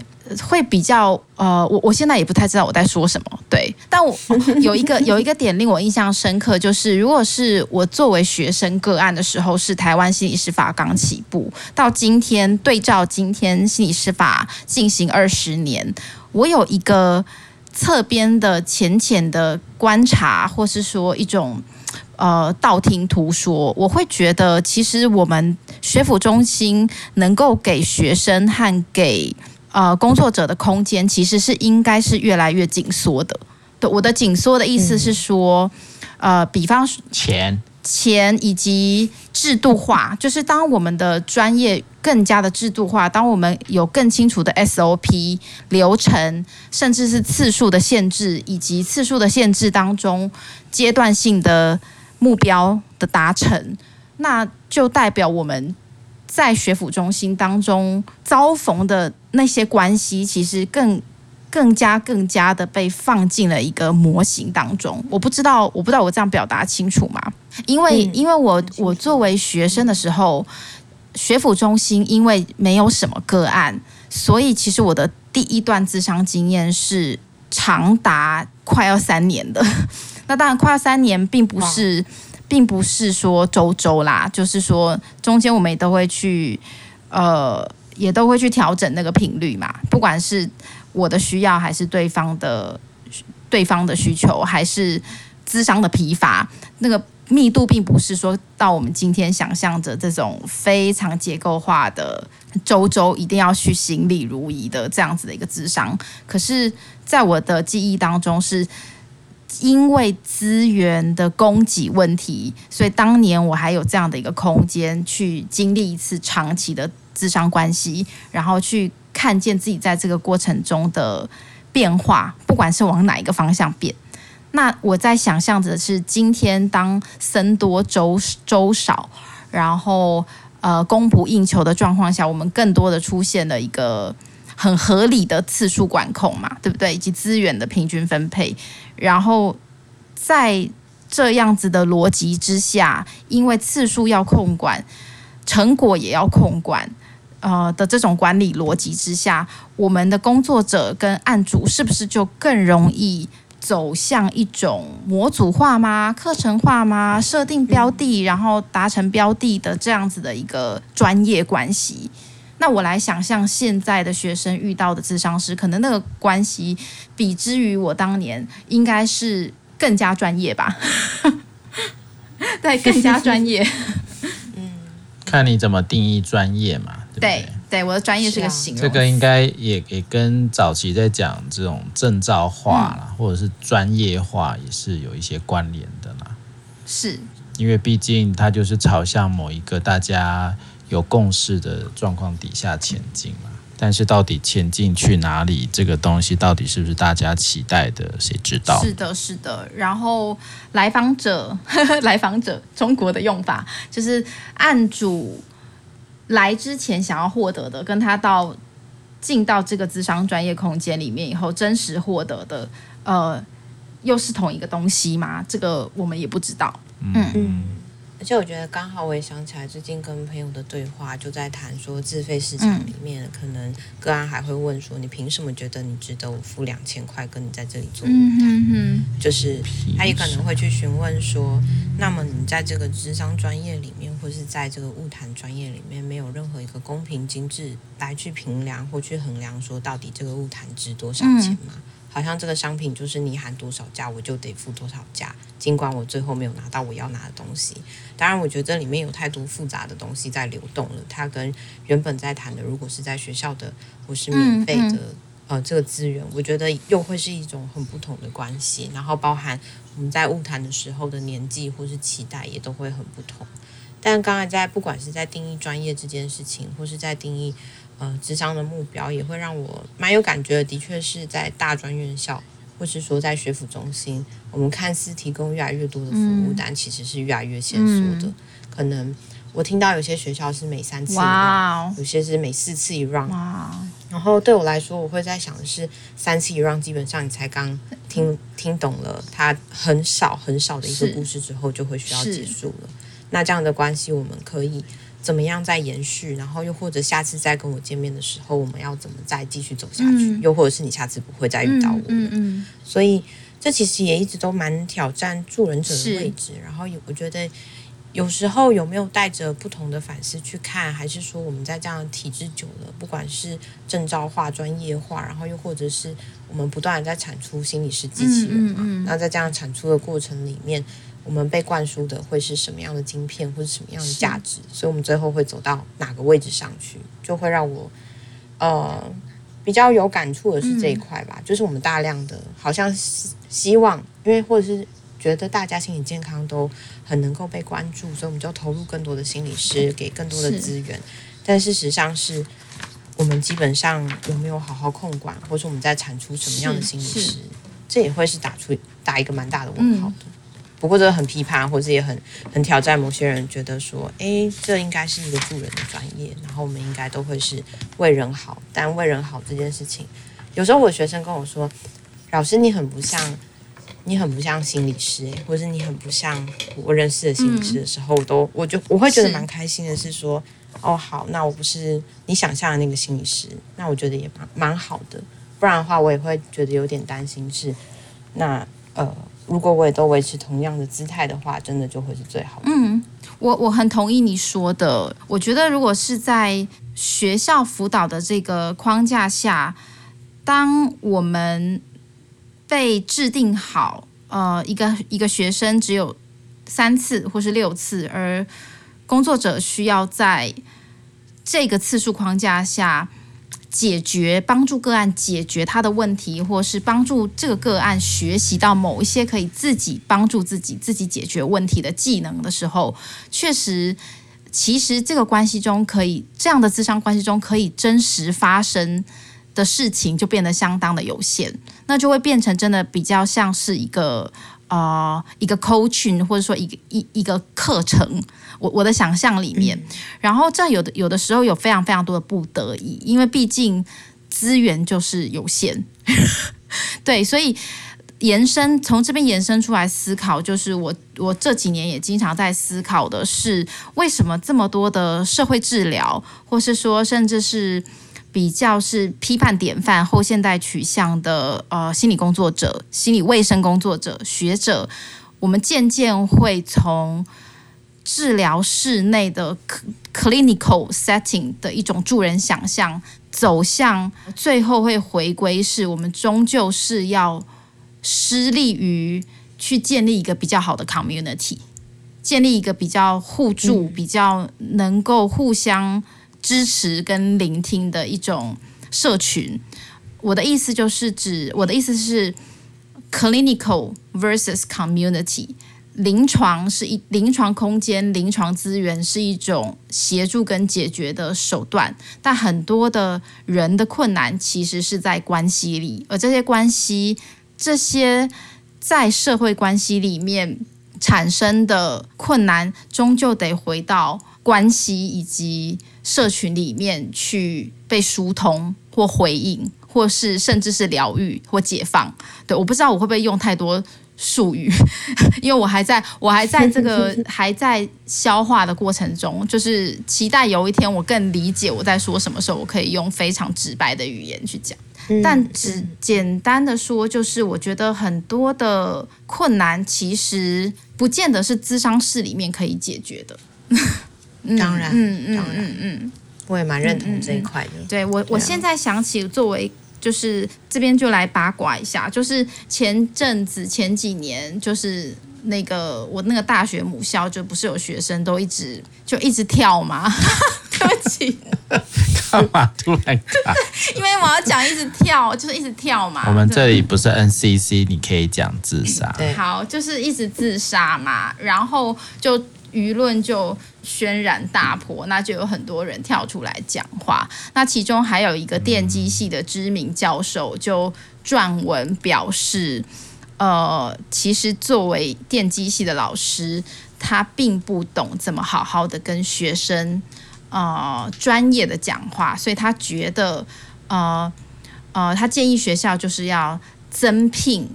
会比较呃，我我现在也不太知道我在说什么，对，但我 有一个有一个点令我印象深刻，就是如果是我作为学生个案的时候，是台湾心理师法刚起步，到今天对照今天心理师法进行二十年，我有一个侧边的浅浅的观察，或是说一种呃道听途说，我会觉得其实我们学府中心能够给学生和给呃，工作者的空间其实是应该是越来越紧缩的。对，我的紧缩的意思是说，嗯、呃，比方钱、钱以及制度化，就是当我们的专业更加的制度化，当我们有更清楚的 SOP 流程，甚至是次数的限制，以及次数的限制当中阶段性的目标的达成，那就代表我们。在学府中心当中遭逢的那些关系，其实更更加更加的被放进了一个模型当中。我不知道，我不知道我这样表达清楚吗？因为，因为我我作为学生的时候，学府中心因为没有什么个案，所以其实我的第一段智商经验是长达快要三年的。那当然，快要三年并不是。并不是说周周啦，就是说中间我们也都会去，呃，也都会去调整那个频率嘛。不管是我的需要，还是对方的对方的需求，还是智商的疲乏，那个密度并不是说到我们今天想象着这种非常结构化的周周一定要去行礼如仪的这样子的一个智商。可是，在我的记忆当中是。因为资源的供给问题，所以当年我还有这样的一个空间去经历一次长期的智商关系，然后去看见自己在这个过程中的变化，不管是往哪一个方向变。那我在想象着是今天当僧多粥粥少，然后呃供不应求的状况下，我们更多的出现了一个很合理的次数管控嘛，对不对？以及资源的平均分配。然后在这样子的逻辑之下，因为次数要控管，成果也要控管，呃的这种管理逻辑之下，我们的工作者跟案主是不是就更容易走向一种模组化吗？课程化吗？设定标的，然后达成标的的这样子的一个专业关系？那我来想象现在的学生遇到的智商师，可能那个关系比之于我当年应该是更加专业吧？对，更加专业。嗯，看你怎么定义专业嘛？对对？我的专业是个形容。这个应该也也跟早期在讲这种证照化啦，嗯、或者是专业化，也是有一些关联的啦。是，因为毕竟它就是朝向某一个大家有共识的状况底下前进嘛。但是到底前进去哪里？这个东西到底是不是大家期待的？谁知道？是的，是的。然后来访者，呵呵，来访者，中国的用法就是案主来之前想要获得的，跟他到进到这个智商专业空间里面以后真实获得的，呃，又是同一个东西吗？这个我们也不知道。嗯。嗯而且我觉得刚好我也想起来，最近跟朋友的对话就在谈说，自费市场里面、嗯、可能个案还会问说，你凭什么觉得你值得我付两千块跟你在这里做？嗯嗯嗯，就是他也可能会去询问说，那么你在这个智商专业里面，或是在这个物谈专业里面，没有任何一个公平精致来去评量或去衡量说，到底这个物谈值多少钱吗？嗯好像这个商品就是你喊多少价，我就得付多少价，尽管我最后没有拿到我要拿的东西。当然，我觉得这里面有太多复杂的东西在流动了。它跟原本在谈的，如果是在学校的或是免费的、嗯嗯、呃这个资源，我觉得又会是一种很不同的关系。然后包含我们在物谈的时候的年纪或是期待也都会很不同。但刚才在不管是在定义专业这件事情，或是在定义。呃，职商的目标也会让我蛮有感觉的。的确是在大专院校，或是说在学府中心，我们看似提供越来越多的服务，嗯、但其实是越来越限缩的。嗯、可能我听到有些学校是每三次一 round，有些是每四次一 round。然后对我来说，我会在想的是，三次一 round，基本上你才刚听听懂了它很少很少的一个故事之后，就会需要结束了。那这样的关系，我们可以。怎么样再延续？然后又或者下次再跟我见面的时候，我们要怎么再继续走下去？嗯、又或者是你下次不会再遇到我？嗯嗯。嗯，所以这其实也一直都蛮挑战助人者的位置。然后我觉得有时候有没有带着不同的反思去看，还是说我们在这样的体制久了，不管是证照化、专业化，然后又或者是我们不断的在产出心理师机器人嘛？嗯嗯嗯、那在这样产出的过程里面。我们被灌输的会是什么样的晶片，或者什么样的价值？所以，我们最后会走到哪个位置上去，就会让我呃比较有感触的是这一块吧。嗯、就是我们大量的，好像希望，因为或者是觉得大家心理健康都很能够被关注，所以我们就投入更多的心理师，给更多的资源。但事实上是，我们基本上有没有好好控管，或者我们在产出什么样的心理师？这也会是打出打一个蛮大的问号的。嗯不过这很批判，或者也很很挑战某些人觉得说，诶，这应该是一个助人的专业，然后我们应该都会是为人好。但为人好这件事情，有时候我学生跟我说，老师你很不像，你很不像心理师，或者你很不像我认识的心理师的时候，嗯、我都我就我会觉得蛮开心的，是说，是哦好，那我不是你想象的那个心理师，那我觉得也蛮蛮好的。不然的话，我也会觉得有点担心是，那呃。如果我也都维持同样的姿态的话，真的就会是最好的。嗯，我我很同意你说的。我觉得如果是在学校辅导的这个框架下，当我们被制定好，呃，一个一个学生只有三次或是六次，而工作者需要在这个次数框架下。解决帮助个案解决他的问题，或是帮助这个个案学习到某一些可以自己帮助自己、自己解决问题的技能的时候，确实，其实这个关系中可以这样的咨商关系中可以真实发生的事情就变得相当的有限，那就会变成真的比较像是一个。啊、呃，一个 coaching 或者说一个一一个课程，我我的想象里面，嗯、然后这有的有的时候有非常非常多的不得已，因为毕竟资源就是有限，对，所以延伸从这边延伸出来思考，就是我我这几年也经常在思考的是，为什么这么多的社会治疗，或是说甚至是比较是批判典范后现代取向的呃心理工作者、心理卫生工作者、学者，我们渐渐会从治疗室内的 clinical setting 的一种助人想象，走向最后会回归，是我们终究是要。施利于去建立一个比较好的 community，建立一个比较互助、比较能够互相支持跟聆听的一种社群。我的意思就是指，我的意思是 clinical versus community。临床是一临床空间、临床资源是一种协助跟解决的手段，但很多的人的困难其实是在关系里，而这些关系。这些在社会关系里面产生的困难，终究得回到关系以及社群里面去被疏通或回应，或是甚至是疗愈或解放。对，我不知道我会不会用太多术语，因为我还在我还在这个 还在消化的过程中，就是期待有一天我更理解我在说什么时候，我可以用非常直白的语言去讲。但只简单的说，就是我觉得很多的困难其实不见得是咨商室里面可以解决的。当然，嗯嗯嗯嗯，我也蛮认同这一块的。对我，我现在想起作为就是这边就来八卦一下，就是前阵子前几年就是。那个我那个大学母校就不是有学生都一直就一直跳吗？对不起，干嘛突然？因为我要讲一直跳，就是一直跳嘛。我们这里不是 NCC，你可以讲自杀。对，好，就是一直自杀嘛，然后就舆论就轩然大波，那就有很多人跳出来讲话。那其中还有一个电机系的知名教授就撰文表示。呃，其实作为电机系的老师，他并不懂怎么好好的跟学生呃专业的讲话，所以他觉得呃呃，他建议学校就是要增聘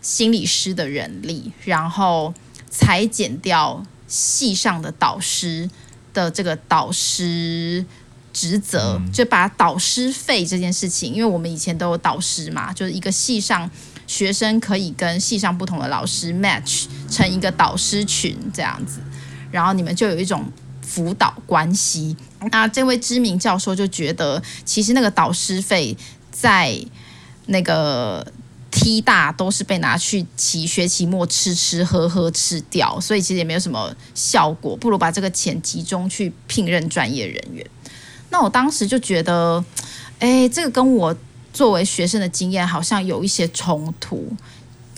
心理师的人力，然后裁减掉系上的导师的这个导师职责，就把导师费这件事情，因为我们以前都有导师嘛，就是一个系上。学生可以跟系上不同的老师 match 成一个导师群这样子，然后你们就有一种辅导关系。那这位知名教授就觉得，其实那个导师费在那个一大都是被拿去期学期末吃吃喝喝吃掉，所以其实也没有什么效果，不如把这个钱集中去聘任专业人员。那我当时就觉得，哎，这个跟我。作为学生的经验好像有一些冲突，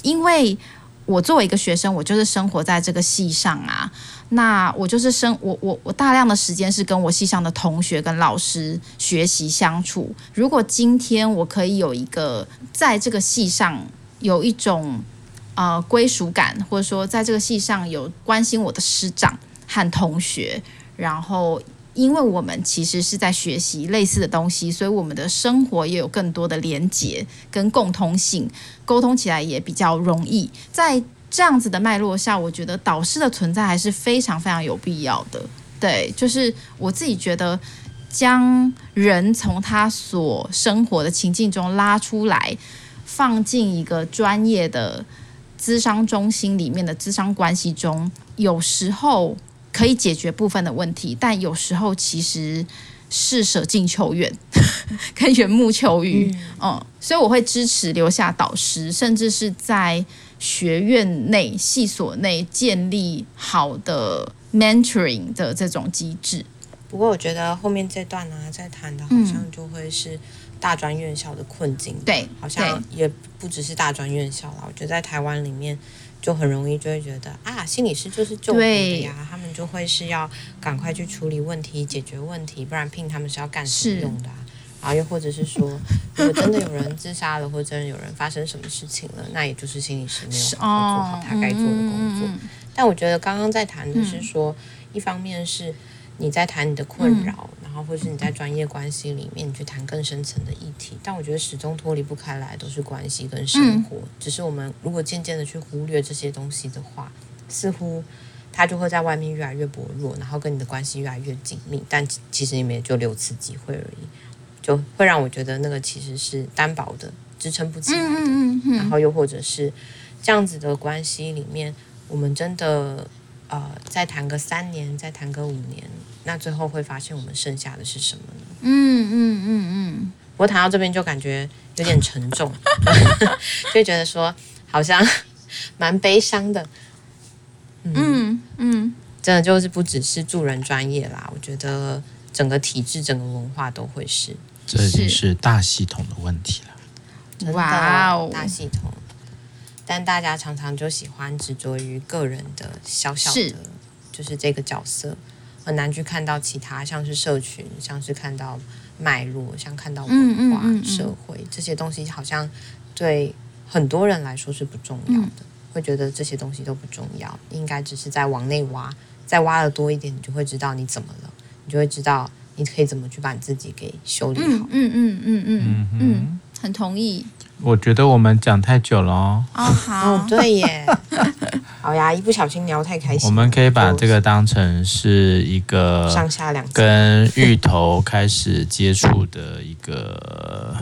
因为我作为一个学生，我就是生活在这个系上啊，那我就是生我我我大量的时间是跟我系上的同学跟老师学习相处。如果今天我可以有一个在这个系上有一种呃归属感，或者说在这个系上有关心我的师长和同学，然后。因为我们其实是在学习类似的东西，所以我们的生活也有更多的连结跟共通性，沟通起来也比较容易。在这样子的脉络下，我觉得导师的存在还是非常非常有必要的。对，就是我自己觉得，将人从他所生活的情境中拉出来，放进一个专业的咨商中心里面的咨商关系中，有时候。可以解决部分的问题，但有时候其实是舍近求远，跟缘木求鱼。嗯，所以我会支持留下导师，甚至是在学院内、系所内建立好的 mentoring 的这种机制。不过，我觉得后面这段呢、啊，在谈的好像就会是大专院校的困境。对，好像也不只是大专院校啦。我觉得在台湾里面。就很容易就会觉得啊，心理师就是救活的呀，他们就会是要赶快去处理问题、解决问题，不然聘他们是要干什么用的啊？然后又或者是说，如果真的有人自杀了，或者真的有人发生什么事情了，那也就是心理师没有好好做好他该做的工作。但我觉得刚刚在谈的是说，一方面是你在谈你的困扰，嗯、然后或是你在专业关系里面，你去谈更深层的议题。但我觉得始终脱离不开来都是关系跟生活。嗯、只是我们如果渐渐的去忽略这些东西的话，似乎他就会在外面越来越薄弱，然后跟你的关系越来越紧密。但其实你们也就六次机会而已，就会让我觉得那个其实是单薄的，支撑不起来的。嗯嗯嗯、然后又或者是这样子的关系里面，我们真的。呃，再谈个三年，再谈个五年，那最后会发现我们剩下的是什么呢？嗯嗯嗯嗯。不过谈到这边就感觉有点沉重，就觉得说好像 蛮悲伤的。嗯嗯，嗯真的就是不只是助人专业啦，我觉得整个体制、整个文化都会是。这已经是大系统的问题了。哇哦，大系统。但大家常常就喜欢执着于个人的小小的，是就是这个角色，很难去看到其他，像是社群，像是看到脉络，像看到文化、嗯嗯嗯嗯社会这些东西，好像对很多人来说是不重要的，嗯、会觉得这些东西都不重要，应该只是在往内挖，再挖的多一点，你就会知道你怎么了，你就会知道你可以怎么去把你自己给修理好。嗯嗯嗯嗯嗯嗯，很同意。我觉得我们讲太久了哦。哦，好，哦，对耶。好呀，一不小心聊太开心。我们可以把这个当成是一个上下两跟芋头开始接触的一个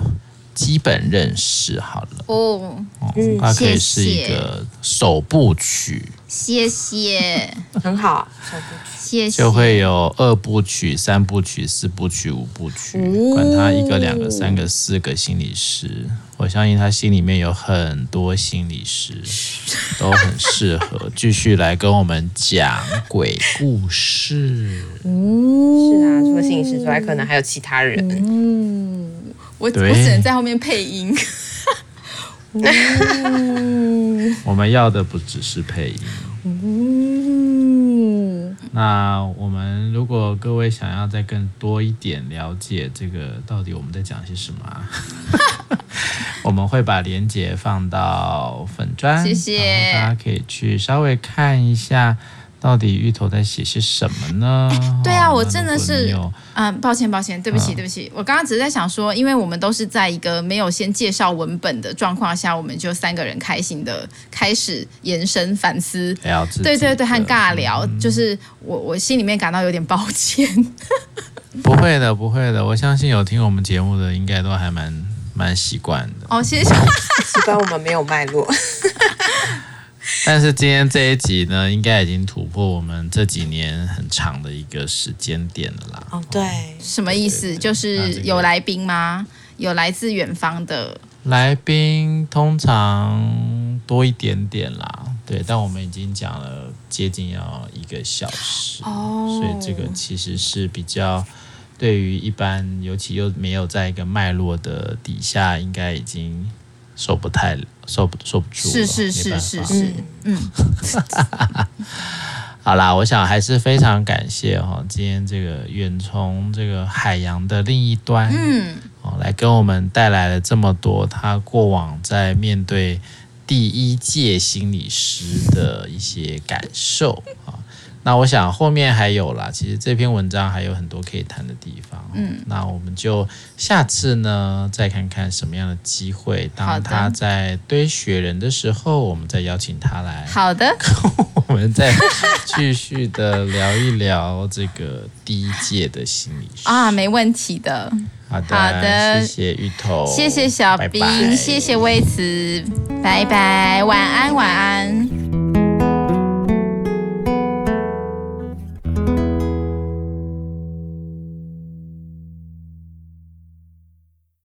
基本认识好了。哦，嗯，它可以是一个首部曲。谢谢，很好，首部曲。谢谢就会有二部曲、三部曲、四部曲、五部曲，管他一个、两个、三个、四个心理师，我相信他心里面有很多心理师，都很适合继续来跟我们讲鬼故事。嗯是啊，除了心理师之外，可能还有其他人。嗯，我对我只能在后面配音。我们要的不只是配音。那我们如果各位想要再更多一点了解这个到底我们在讲些什么啊，我们会把链接放到粉砖，谢谢，大家可以去稍微看一下。到底芋头在写些什么呢？对啊，我真的是，嗯，抱歉，抱歉，对不起，对不起，我刚刚只是在想说，因为我们都是在一个没有先介绍文本的状况下，我们就三个人开心的开始延伸反思，对对对，和尬聊，就是我我心里面感到有点抱歉。不会的，不会的，我相信有听我们节目的应该都还蛮蛮习惯的。哦，谢谢，习惯我们没有脉络。但是今天这一集呢，应该已经突破我们这几年很长的一个时间点了啦。哦，对，什么意思？就是有来宾吗？有来自远方的来宾，通常多一点点啦。对，但我们已经讲了接近要一个小时，哦，所以这个其实是比较对于一般，尤其又没有在一个脉络的底下，应该已经。受不太，受不受不住，是是是是是，嗯，好啦，我想还是非常感谢哈，今天这个远从这个海洋的另一端，嗯，哦，来跟我们带来了这么多他过往在面对第一届心理师的一些感受啊。那我想后面还有啦，其实这篇文章还有很多可以谈的地方。嗯，那我们就下次呢，再看看什么样的机会，当他在堆雪人的时候，我们再邀请他来。好的，我们再继续的聊一聊这个第一届的心理学啊，没问题的。好的，好的，谢谢芋头，谢谢小兵，拜拜谢谢魏慈，拜拜，晚安，晚安。